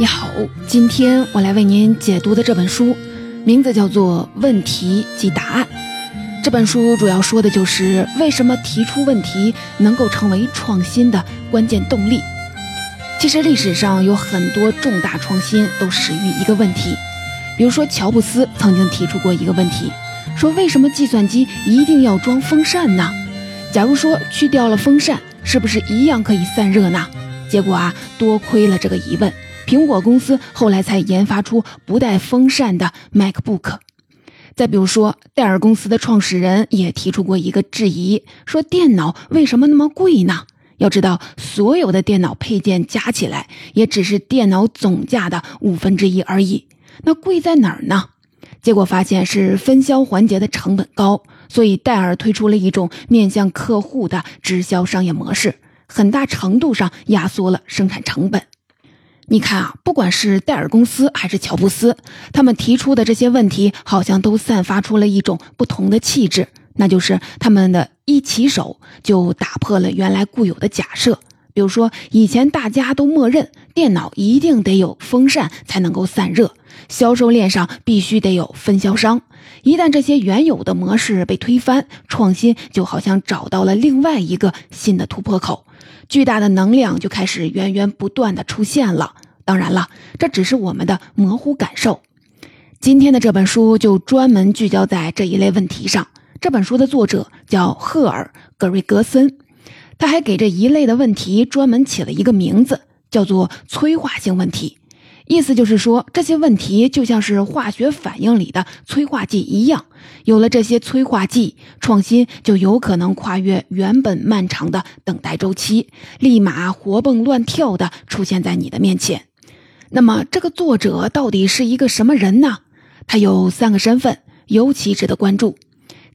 你好，今天我来为您解读的这本书，名字叫做《问题及答案》。这本书主要说的就是为什么提出问题能够成为创新的关键动力。其实历史上有很多重大创新都始于一个问题，比如说乔布斯曾经提出过一个问题，说为什么计算机一定要装风扇呢？假如说去掉了风扇，是不是一样可以散热呢？结果啊，多亏了这个疑问。苹果公司后来才研发出不带风扇的 MacBook。再比如说，戴尔公司的创始人也提出过一个质疑，说电脑为什么那么贵呢？要知道，所有的电脑配件加起来也只是电脑总价的五分之一而已。那贵在哪儿呢？结果发现是分销环节的成本高，所以戴尔推出了一种面向客户的直销商业模式，很大程度上压缩了生产成本。你看啊，不管是戴尔公司还是乔布斯，他们提出的这些问题，好像都散发出了一种不同的气质，那就是他们的一起手就打破了原来固有的假设。比如说，以前大家都默认电脑一定得有风扇才能够散热，销售链上必须得有分销商。一旦这些原有的模式被推翻，创新就好像找到了另外一个新的突破口。巨大的能量就开始源源不断的出现了。当然了，这只是我们的模糊感受。今天的这本书就专门聚焦在这一类问题上。这本书的作者叫赫尔·格瑞格森，他还给这一类的问题专门起了一个名字，叫做催化性问题。意思就是说，这些问题就像是化学反应里的催化剂一样，有了这些催化剂，创新就有可能跨越原本漫长的等待周期，立马活蹦乱跳的出现在你的面前。那么，这个作者到底是一个什么人呢？他有三个身份，尤其值得关注。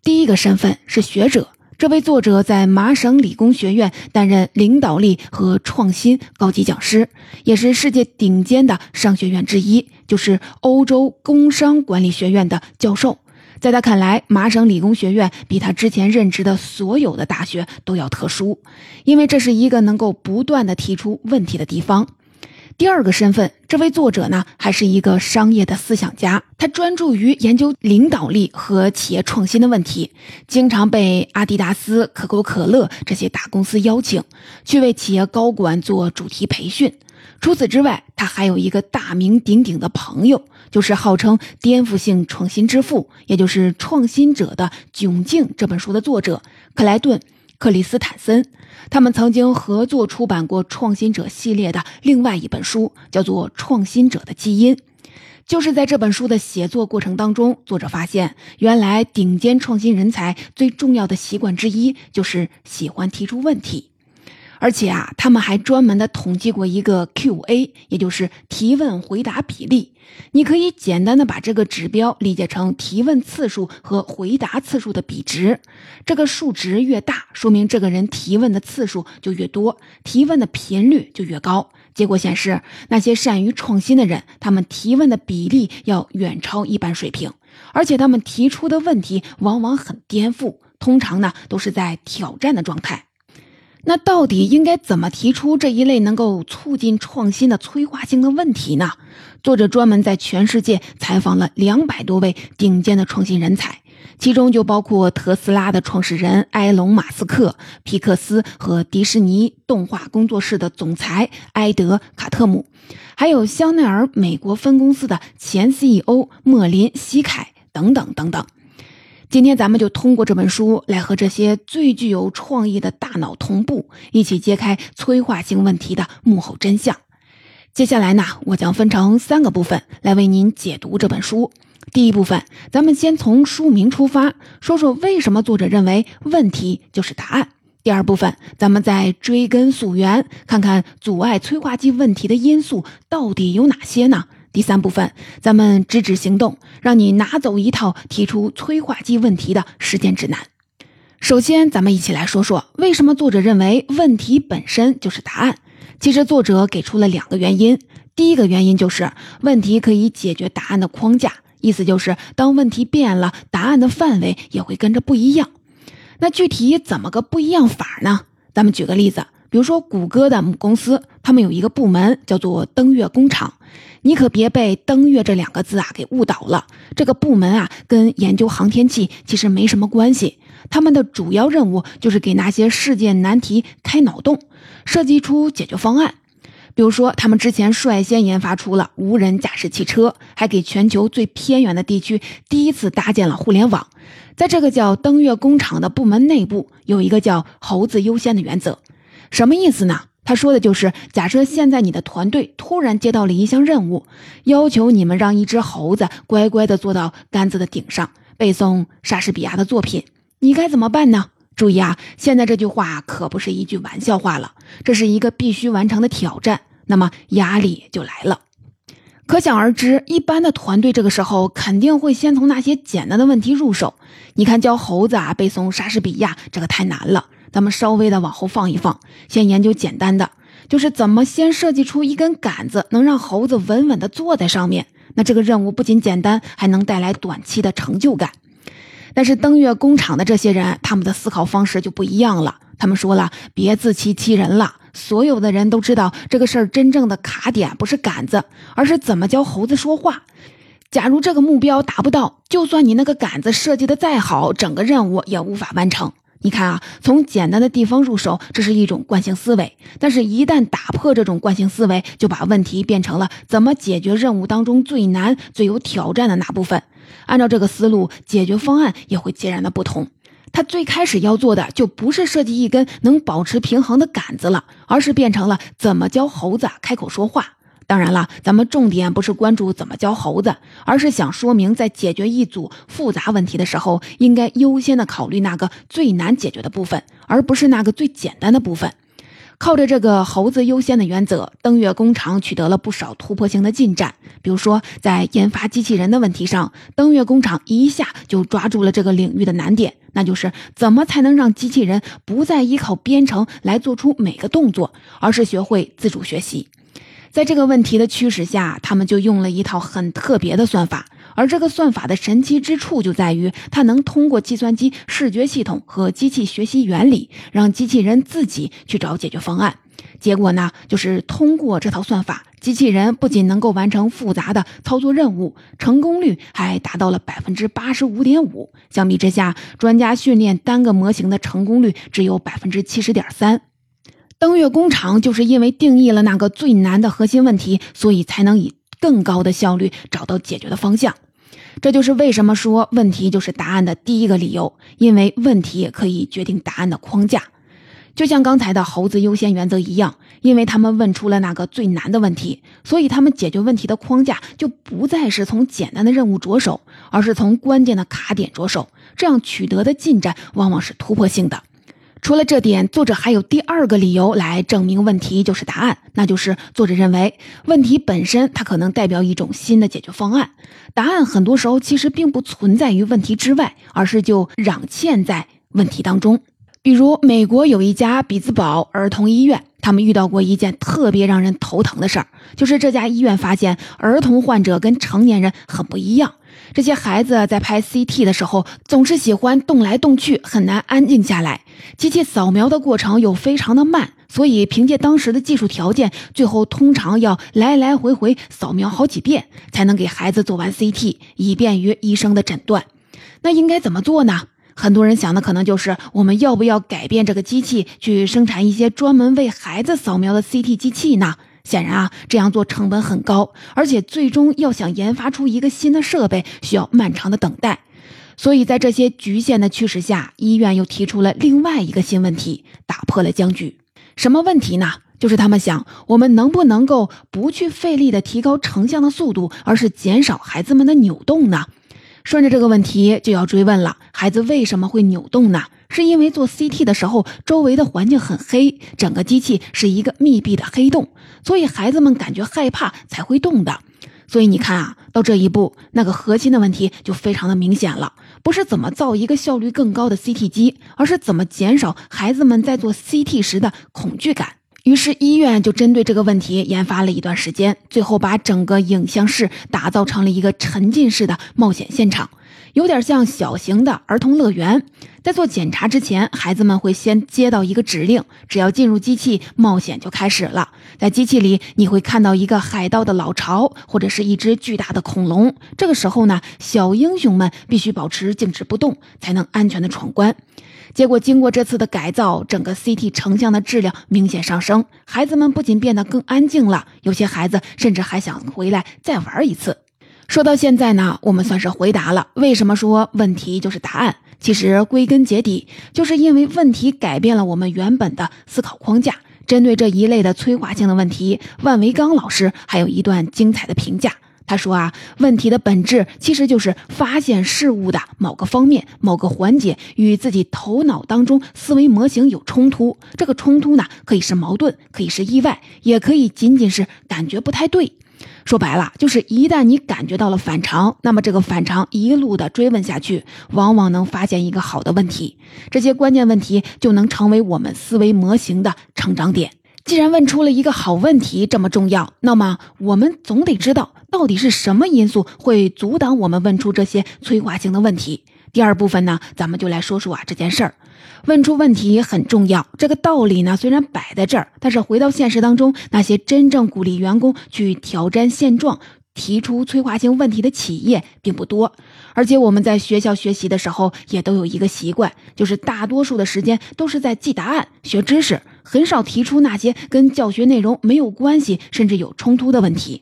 第一个身份是学者。这位作者在麻省理工学院担任领导力和创新高级讲师，也是世界顶尖的商学院之一，就是欧洲工商管理学院的教授。在他看来，麻省理工学院比他之前任职的所有的大学都要特殊，因为这是一个能够不断的提出问题的地方。第二个身份，这位作者呢，还是一个商业的思想家。他专注于研究领导力和企业创新的问题，经常被阿迪达斯、可口可乐这些大公司邀请去为企业高管做主题培训。除此之外，他还有一个大名鼎鼎的朋友，就是号称颠覆性创新之父，也就是《创新者的窘境》这本书的作者克莱顿·克里斯坦森。他们曾经合作出版过《创新者》系列的另外一本书，叫做《创新者的基因》。就是在这本书的写作过程当中，作者发现，原来顶尖创新人才最重要的习惯之一就是喜欢提出问题。而且啊，他们还专门的统计过一个 Q&A，也就是提问回答比例。你可以简单的把这个指标理解成提问次数和回答次数的比值。这个数值越大，说明这个人提问的次数就越多，提问的频率就越高。结果显示，那些善于创新的人，他们提问的比例要远超一般水平，而且他们提出的问题往往很颠覆，通常呢都是在挑战的状态。那到底应该怎么提出这一类能够促进创新的催化性的问题呢？作者专门在全世界采访了两百多位顶尖的创新人才，其中就包括特斯拉的创始人埃隆·马斯克、皮克斯和迪士尼动画工作室的总裁埃德·卡特姆，还有香奈儿美国分公司的前 CEO 莫林·西凯等等等等。今天咱们就通过这本书来和这些最具有创意的大脑同步，一起揭开催化性问题的幕后真相。接下来呢，我将分成三个部分来为您解读这本书。第一部分，咱们先从书名出发，说说为什么作者认为问题就是答案。第二部分，咱们再追根溯源，看看阻碍催化剂问题的因素到底有哪些呢？第三部分，咱们直指行动，让你拿走一套提出催化剂问题的实践指南。首先，咱们一起来说说为什么作者认为问题本身就是答案。其实，作者给出了两个原因。第一个原因就是问题可以解决答案的框架，意思就是当问题变了，答案的范围也会跟着不一样。那具体怎么个不一样法呢？咱们举个例子，比如说谷歌的母公司，他们有一个部门叫做登月工厂。你可别被“登月”这两个字啊给误导了。这个部门啊，跟研究航天器其实没什么关系。他们的主要任务就是给那些世界难题开脑洞，设计出解决方案。比如说，他们之前率先研发出了无人驾驶汽车，还给全球最偏远的地区第一次搭建了互联网。在这个叫“登月工厂”的部门内部，有一个叫“猴子优先”的原则，什么意思呢？他说的就是，假设现在你的团队突然接到了一项任务，要求你们让一只猴子乖乖地坐到杆子的顶上背诵莎士比亚的作品，你该怎么办呢？注意啊，现在这句话可不是一句玩笑话了，这是一个必须完成的挑战，那么压力就来了。可想而知，一般的团队这个时候肯定会先从那些简单的问题入手。你看，教猴子啊背诵莎士比亚，这个太难了。咱们稍微的往后放一放，先研究简单的，就是怎么先设计出一根杆子，能让猴子稳稳的坐在上面。那这个任务不仅简单，还能带来短期的成就感。但是登月工厂的这些人，他们的思考方式就不一样了。他们说了，别自欺欺人了。所有的人都知道，这个事儿真正的卡点不是杆子，而是怎么教猴子说话。假如这个目标达不到，就算你那个杆子设计的再好，整个任务也无法完成。你看啊，从简单的地方入手，这是一种惯性思维。但是，一旦打破这种惯性思维，就把问题变成了怎么解决任务当中最难、最有挑战的那部分。按照这个思路，解决方案也会截然的不同。他最开始要做的，就不是设计一根能保持平衡的杆子了，而是变成了怎么教猴子开口说话。当然了，咱们重点不是关注怎么教猴子，而是想说明，在解决一组复杂问题的时候，应该优先的考虑那个最难解决的部分，而不是那个最简单的部分。靠着这个猴子优先的原则，登月工厂取得了不少突破性的进展。比如说，在研发机器人的问题上，登月工厂一下就抓住了这个领域的难点，那就是怎么才能让机器人不再依靠编程来做出每个动作，而是学会自主学习。在这个问题的驱使下，他们就用了一套很特别的算法，而这个算法的神奇之处就在于，它能通过计算机视觉系统和机器学习原理，让机器人自己去找解决方案。结果呢，就是通过这套算法，机器人不仅能够完成复杂的操作任务，成功率还达到了百分之八十五点五。相比之下，专家训练单个模型的成功率只有百分之七十点三。登月工厂就是因为定义了那个最难的核心问题，所以才能以更高的效率找到解决的方向。这就是为什么说问题就是答案的第一个理由，因为问题可以决定答案的框架。就像刚才的猴子优先原则一样，因为他们问出了那个最难的问题，所以他们解决问题的框架就不再是从简单的任务着手，而是从关键的卡点着手。这样取得的进展往往是突破性的。除了这点，作者还有第二个理由来证明问题就是答案，那就是作者认为问题本身它可能代表一种新的解决方案，答案很多时候其实并不存在于问题之外，而是就壤嵌在问题当中。比如，美国有一家比兹堡儿童医院，他们遇到过一件特别让人头疼的事儿，就是这家医院发现儿童患者跟成年人很不一样。这些孩子在拍 CT 的时候，总是喜欢动来动去，很难安静下来。机器扫描的过程又非常的慢，所以凭借当时的技术条件，最后通常要来来回回扫描好几遍，才能给孩子做完 CT，以便于医生的诊断。那应该怎么做呢？很多人想的可能就是，我们要不要改变这个机器，去生产一些专门为孩子扫描的 CT 机器呢？显然啊，这样做成本很高，而且最终要想研发出一个新的设备，需要漫长的等待。所以在这些局限的驱使下，医院又提出了另外一个新问题，打破了僵局。什么问题呢？就是他们想，我们能不能够不去费力的提高成像的速度，而是减少孩子们的扭动呢？顺着这个问题，就要追问了：孩子为什么会扭动呢？是因为做 CT 的时候，周围的环境很黑，整个机器是一个密闭的黑洞，所以孩子们感觉害怕才会动的。所以你看啊，到这一步，那个核心的问题就非常的明显了，不是怎么造一个效率更高的 CT 机，而是怎么减少孩子们在做 CT 时的恐惧感。于是医院就针对这个问题研发了一段时间，最后把整个影像室打造成了一个沉浸式的冒险现场，有点像小型的儿童乐园。在做检查之前，孩子们会先接到一个指令，只要进入机器，冒险就开始了。在机器里，你会看到一个海盗的老巢，或者是一只巨大的恐龙。这个时候呢，小英雄们必须保持静止不动，才能安全的闯关。结果，经过这次的改造，整个 CT 成像的质量明显上升。孩子们不仅变得更安静了，有些孩子甚至还想回来再玩一次。说到现在呢，我们算是回答了为什么说问题就是答案。其实归根结底，就是因为问题改变了我们原本的思考框架。针对这一类的催化性的问题，万维刚老师还有一段精彩的评价。他说啊，问题的本质其实就是发现事物的某个方面、某个环节与自己头脑当中思维模型有冲突。这个冲突呢，可以是矛盾，可以是意外，也可以仅仅是感觉不太对。说白了，就是一旦你感觉到了反常，那么这个反常一路的追问下去，往往能发现一个好的问题。这些关键问题就能成为我们思维模型的成长点。既然问出了一个好问题这么重要，那么我们总得知道到底是什么因素会阻挡我们问出这些催化性的问题。第二部分呢，咱们就来说说啊这件事儿。问出问题很重要，这个道理呢虽然摆在这儿，但是回到现实当中，那些真正鼓励员工去挑战现状、提出催化性问题的企业并不多。而且我们在学校学习的时候，也都有一个习惯，就是大多数的时间都是在记答案、学知识。很少提出那些跟教学内容没有关系，甚至有冲突的问题。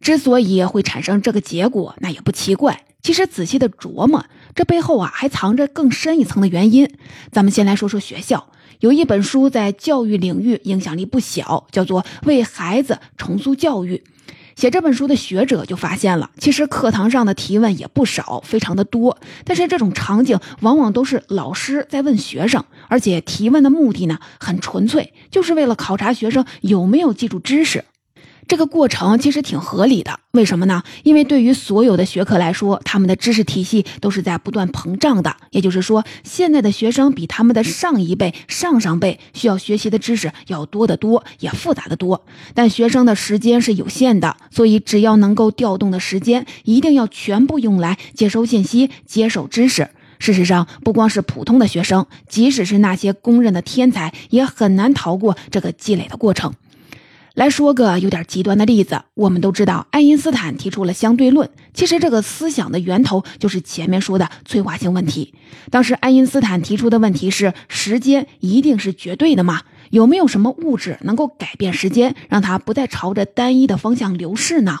之所以会产生这个结果，那也不奇怪。其实仔细的琢磨，这背后啊还藏着更深一层的原因。咱们先来说说学校，有一本书在教育领域影响力不小，叫做《为孩子重塑教育》。写这本书的学者就发现了，其实课堂上的提问也不少，非常的多。但是这种场景往往都是老师在问学生，而且提问的目的呢很纯粹，就是为了考察学生有没有记住知识。这个过程其实挺合理的，为什么呢？因为对于所有的学科来说，他们的知识体系都是在不断膨胀的。也就是说，现在的学生比他们的上一辈、上上辈需要学习的知识要多得多，也复杂的多。但学生的时间是有限的，所以只要能够调动的时间，一定要全部用来接收信息、接受知识。事实上，不光是普通的学生，即使是那些公认的天才，也很难逃过这个积累的过程。来说个有点极端的例子，我们都知道爱因斯坦提出了相对论。其实这个思想的源头就是前面说的催化性问题。当时爱因斯坦提出的问题是：时间一定是绝对的吗？有没有什么物质能够改变时间，让它不再朝着单一的方向流逝呢？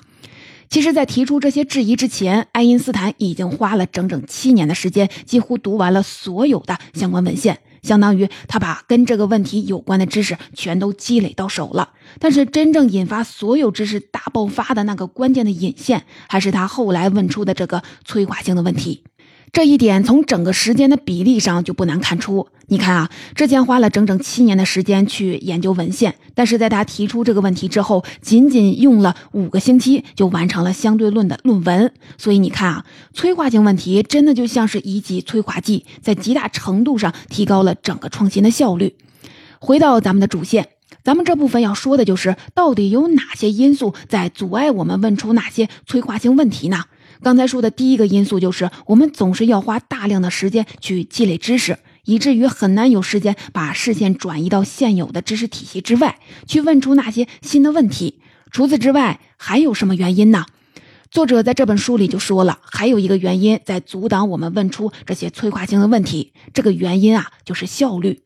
其实，在提出这些质疑之前，爱因斯坦已经花了整整七年的时间，几乎读完了所有的相关文献。相当于他把跟这个问题有关的知识全都积累到手了，但是真正引发所有知识大爆发的那个关键的引线，还是他后来问出的这个催化性的问题。这一点从整个时间的比例上就不难看出。你看啊，之前花了整整七年的时间去研究文献，但是在他提出这个问题之后，仅仅用了五个星期就完成了相对论的论文。所以你看啊，催化性问题真的就像是一剂催化剂，在极大程度上提高了整个创新的效率。回到咱们的主线，咱们这部分要说的就是到底有哪些因素在阻碍我们问出哪些催化性问题呢？刚才说的第一个因素就是，我们总是要花大量的时间去积累知识，以至于很难有时间把视线转移到现有的知识体系之外，去问出那些新的问题。除此之外，还有什么原因呢？作者在这本书里就说了，还有一个原因在阻挡我们问出这些催化性的问题。这个原因啊，就是效率。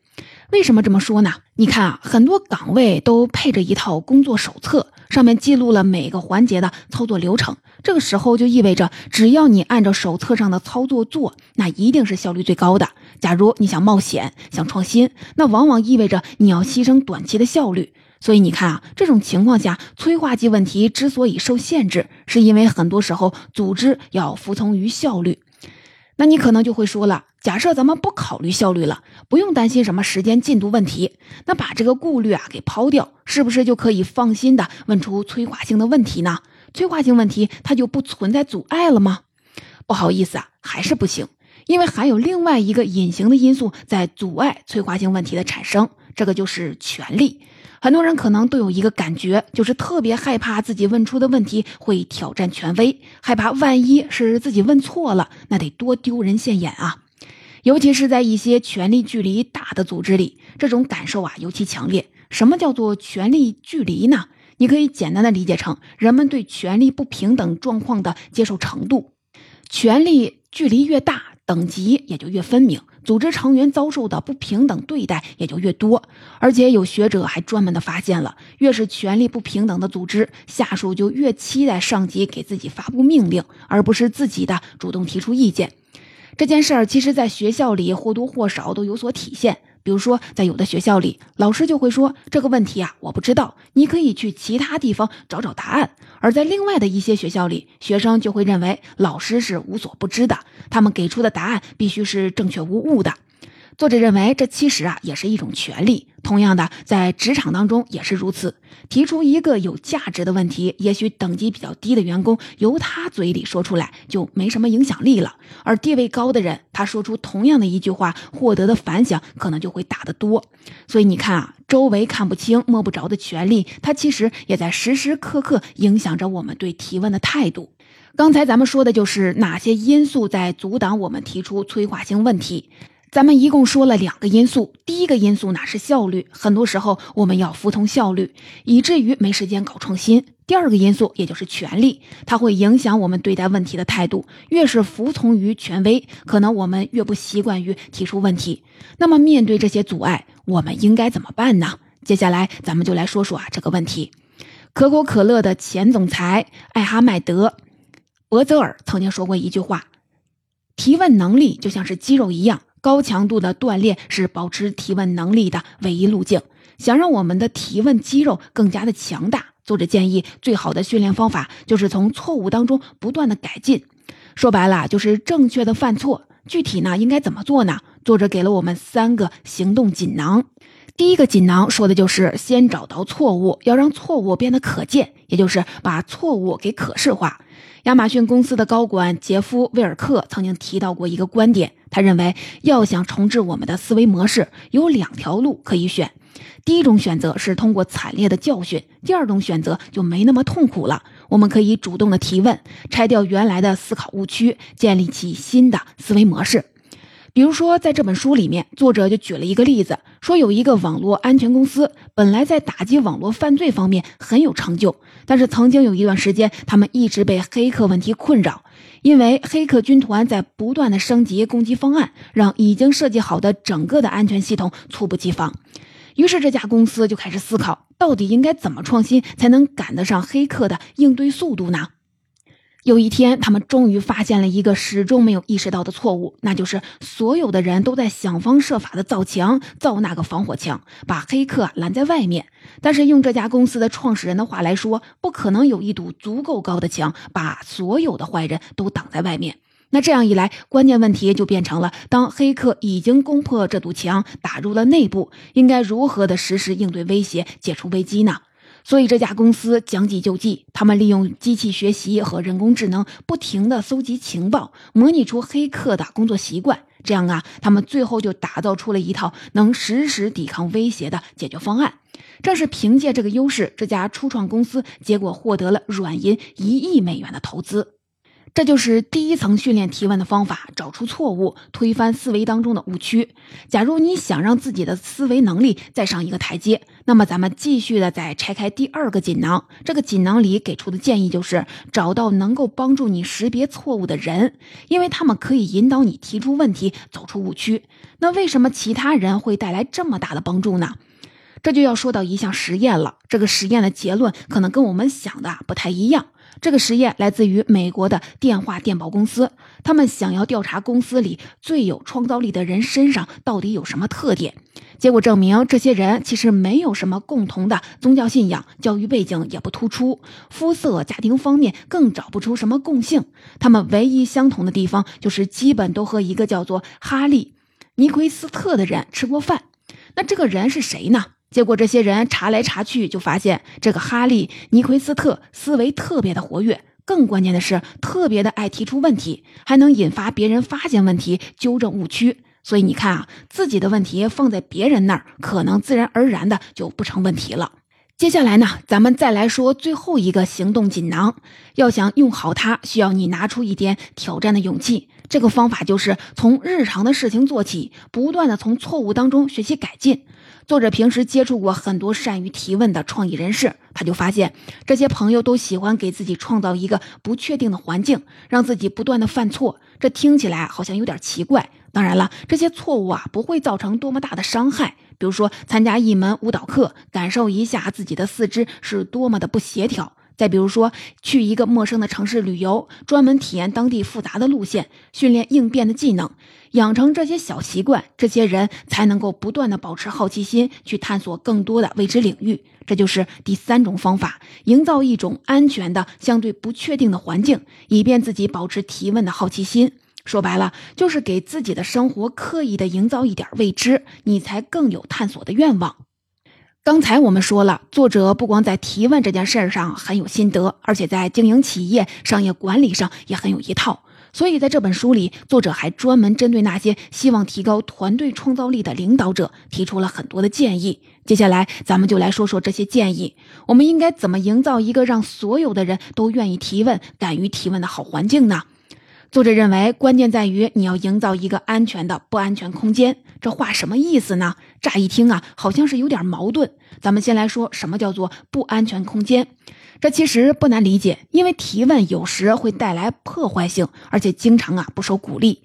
为什么这么说呢？你看啊，很多岗位都配着一套工作手册，上面记录了每个环节的操作流程。这个时候就意味着，只要你按照手册上的操作做，那一定是效率最高的。假如你想冒险、想创新，那往往意味着你要牺牲短期的效率。所以你看啊，这种情况下，催化剂问题之所以受限制，是因为很多时候组织要服从于效率。那你可能就会说了，假设咱们不考虑效率了，不用担心什么时间进度问题，那把这个顾虑啊给抛掉，是不是就可以放心的问出催化性的问题呢？催化性问题它就不存在阻碍了吗？不好意思啊，还是不行，因为还有另外一个隐形的因素在阻碍催化性问题的产生，这个就是权力。很多人可能都有一个感觉，就是特别害怕自己问出的问题会挑战权威，害怕万一是自己问错了，那得多丢人现眼啊！尤其是在一些权力距离大的组织里，这种感受啊尤其强烈。什么叫做权力距离呢？你可以简单的理解成人们对权力不平等状况的接受程度。权力距离越大，等级也就越分明。组织成员遭受的不平等对待也就越多，而且有学者还专门的发现了，越是权力不平等的组织，下属就越期待上级给自己发布命令，而不是自己的主动提出意见。这件事儿其实，在学校里或多或少都有所体现。比如说，在有的学校里，老师就会说这个问题啊，我不知道，你可以去其他地方找找答案；而在另外的一些学校里，学生就会认为老师是无所不知的，他们给出的答案必须是正确无误的。作者认为，这其实啊也是一种权利。同样的，在职场当中也是如此。提出一个有价值的问题，也许等级比较低的员工由他嘴里说出来就没什么影响力了；而地位高的人，他说出同样的一句话，获得的反响可能就会大得多。所以你看啊，周围看不清、摸不着的权利，它其实也在时时刻刻影响着我们对提问的态度。刚才咱们说的就是哪些因素在阻挡我们提出催化性问题。咱们一共说了两个因素，第一个因素呢是效率，很多时候我们要服从效率，以至于没时间搞创新。第二个因素也就是权力，它会影响我们对待问题的态度。越是服从于权威，可能我们越不习惯于提出问题。那么面对这些阻碍，我们应该怎么办呢？接下来咱们就来说说啊这个问题。可口可乐的前总裁艾哈迈德·伯泽尔曾经说过一句话：提问能力就像是肌肉一样。高强度的锻炼是保持提问能力的唯一路径。想让我们的提问肌肉更加的强大，作者建议最好的训练方法就是从错误当中不断的改进。说白了就是正确的犯错。具体呢应该怎么做呢？作者给了我们三个行动锦囊。第一个锦囊说的就是先找到错误，要让错误变得可见，也就是把错误给可视化。亚马逊公司的高管杰夫·威尔克曾经提到过一个观点，他认为要想重置我们的思维模式，有两条路可以选。第一种选择是通过惨烈的教训，第二种选择就没那么痛苦了。我们可以主动的提问，拆掉原来的思考误区，建立起新的思维模式。比如说，在这本书里面，作者就举了一个例子，说有一个网络安全公司，本来在打击网络犯罪方面很有成就，但是曾经有一段时间，他们一直被黑客问题困扰，因为黑客军团在不断的升级攻击方案，让已经设计好的整个的安全系统猝不及防。于是这家公司就开始思考，到底应该怎么创新，才能赶得上黑客的应对速度呢？有一天，他们终于发现了一个始终没有意识到的错误，那就是所有的人都在想方设法的造墙，造那个防火墙，把黑客拦在外面。但是用这家公司的创始人的话来说，不可能有一堵足够高的墙，把所有的坏人都挡在外面。那这样一来，关键问题就变成了：当黑客已经攻破这堵墙，打入了内部，应该如何的实时应对威胁，解除危机呢？所以这家公司将计就计，他们利用机器学习和人工智能，不停地搜集情报，模拟出黑客的工作习惯。这样啊，他们最后就打造出了一套能实时抵抗威胁的解决方案。正是凭借这个优势，这家初创公司结果获得了软银一亿美元的投资。这就是第一层训练提问的方法，找出错误，推翻思维当中的误区。假如你想让自己的思维能力再上一个台阶，那么咱们继续的再拆开第二个锦囊。这个锦囊里给出的建议就是找到能够帮助你识别错误的人，因为他们可以引导你提出问题，走出误区。那为什么其他人会带来这么大的帮助呢？这就要说到一项实验了。这个实验的结论可能跟我们想的不太一样。这个实验来自于美国的电话电报公司，他们想要调查公司里最有创造力的人身上到底有什么特点。结果证明，这些人其实没有什么共同的宗教信仰，教育背景也不突出，肤色、家庭方面更找不出什么共性。他们唯一相同的地方就是基本都和一个叫做哈利·尼奎斯特的人吃过饭。那这个人是谁呢？结果，这些人查来查去，就发现这个哈利·尼奎斯特思维特别的活跃，更关键的是，特别的爱提出问题，还能引发别人发现问题、纠正误区。所以你看啊，自己的问题放在别人那儿，可能自然而然的就不成问题了。接下来呢，咱们再来说最后一个行动锦囊。要想用好它，需要你拿出一点挑战的勇气。这个方法就是从日常的事情做起，不断的从错误当中学习改进。作者平时接触过很多善于提问的创意人士，他就发现这些朋友都喜欢给自己创造一个不确定的环境，让自己不断的犯错。这听起来好像有点奇怪。当然了，这些错误啊不会造成多么大的伤害。比如说，参加一门舞蹈课，感受一下自己的四肢是多么的不协调；再比如说，去一个陌生的城市旅游，专门体验当地复杂的路线，训练应变的技能，养成这些小习惯，这些人才能够不断的保持好奇心，去探索更多的未知领域。这就是第三种方法，营造一种安全的、相对不确定的环境，以便自己保持提问的好奇心。说白了，就是给自己的生活刻意的营造一点未知，你才更有探索的愿望。刚才我们说了，作者不光在提问这件事儿上很有心得，而且在经营企业、商业管理上也很有一套。所以在这本书里，作者还专门针对那些希望提高团队创造力的领导者提出了很多的建议。接下来，咱们就来说说这些建议，我们应该怎么营造一个让所有的人都愿意提问、敢于提问的好环境呢？作者认为，关键在于你要营造一个安全的不安全空间。这话什么意思呢？乍一听啊，好像是有点矛盾。咱们先来说什么叫做不安全空间。这其实不难理解，因为提问有时会带来破坏性，而且经常啊不受鼓励。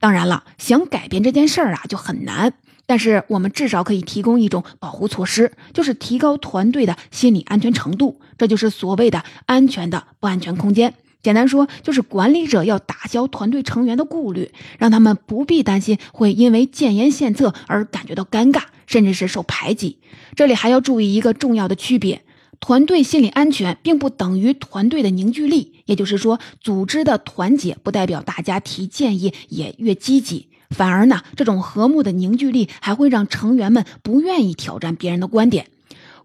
当然了，想改变这件事儿啊就很难。但是我们至少可以提供一种保护措施，就是提高团队的心理安全程度。这就是所谓的安全的不安全空间。简单说，就是管理者要打消团队成员的顾虑，让他们不必担心会因为建言献策而感觉到尴尬，甚至是受排挤。这里还要注意一个重要的区别：团队心理安全并不等于团队的凝聚力。也就是说，组织的团结不代表大家提建议也越积极，反而呢，这种和睦的凝聚力还会让成员们不愿意挑战别人的观点。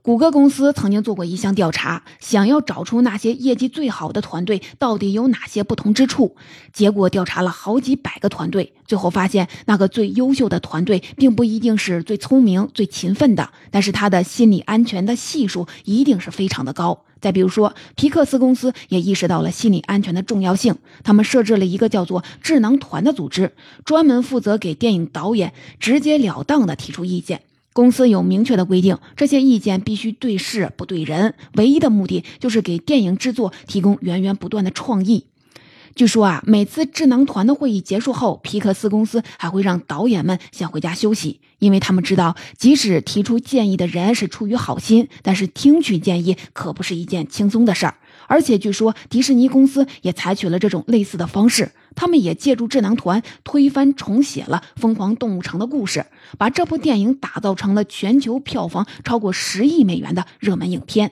谷歌公司曾经做过一项调查，想要找出那些业绩最好的团队到底有哪些不同之处。结果调查了好几百个团队，最后发现，那个最优秀的团队并不一定是最聪明、最勤奋的，但是他的心理安全的系数一定是非常的高。再比如说，皮克斯公司也意识到了心理安全的重要性，他们设置了一个叫做智囊团的组织，专门负责给电影导演直截了当的提出意见。公司有明确的规定，这些意见必须对事不对人，唯一的目的就是给电影制作提供源源不断的创意。据说啊，每次智囊团的会议结束后，皮克斯公司还会让导演们先回家休息，因为他们知道，即使提出建议的人是出于好心，但是听取建议可不是一件轻松的事儿。而且据说迪士尼公司也采取了这种类似的方式，他们也借助智囊团推翻重写了《疯狂动物城》的故事，把这部电影打造成了全球票房超过十亿美元的热门影片。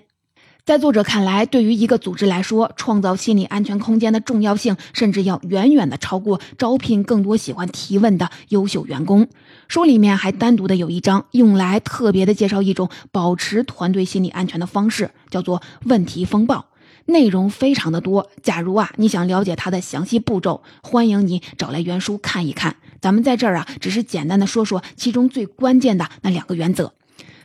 在作者看来，对于一个组织来说，创造心理安全空间的重要性，甚至要远远的超过招聘更多喜欢提问的优秀员工。书里面还单独的有一章，用来特别的介绍一种保持团队心理安全的方式，叫做问题风暴。内容非常的多，假如啊你想了解它的详细步骤，欢迎你找来原书看一看。咱们在这儿啊，只是简单的说说其中最关键的那两个原则。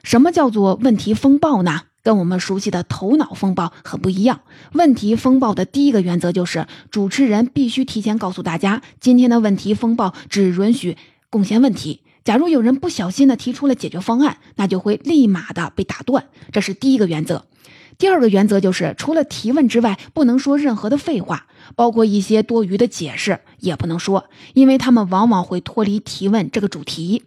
什么叫做问题风暴呢？跟我们熟悉的头脑风暴很不一样。问题风暴的第一个原则就是，主持人必须提前告诉大家，今天的问题风暴只允许贡献问题。假如有人不小心的提出了解决方案，那就会立马的被打断。这是第一个原则。第二个原则就是，除了提问之外，不能说任何的废话，包括一些多余的解释也不能说，因为他们往往会脱离提问这个主题。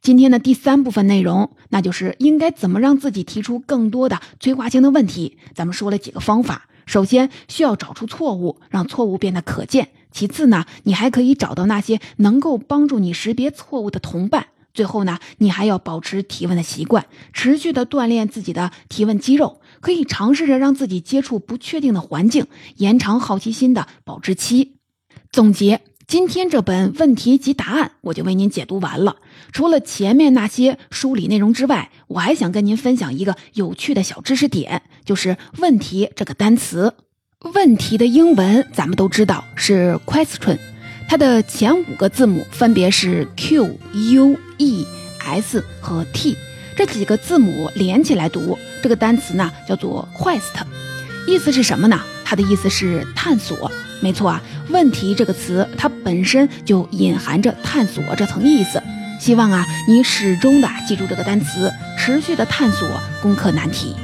今天的第三部分内容，那就是应该怎么让自己提出更多的催化性的问题。咱们说了几个方法，首先需要找出错误，让错误变得可见；其次呢，你还可以找到那些能够帮助你识别错误的同伴。最后呢，你还要保持提问的习惯，持续的锻炼自己的提问肌肉，可以尝试着让自己接触不确定的环境，延长好奇心的保质期。总结今天这本问题及答案，我就为您解读完了。除了前面那些梳理内容之外，我还想跟您分享一个有趣的小知识点，就是“问题”这个单词。问题的英文咱们都知道是 question。它的前五个字母分别是 Q、U、E、S 和 T，这几个字母连起来读，这个单词呢叫做 quest，意思是什么呢？它的意思是探索。没错啊，问题这个词它本身就隐含着探索这层意思。希望啊，你始终的记住这个单词，持续的探索攻克难题。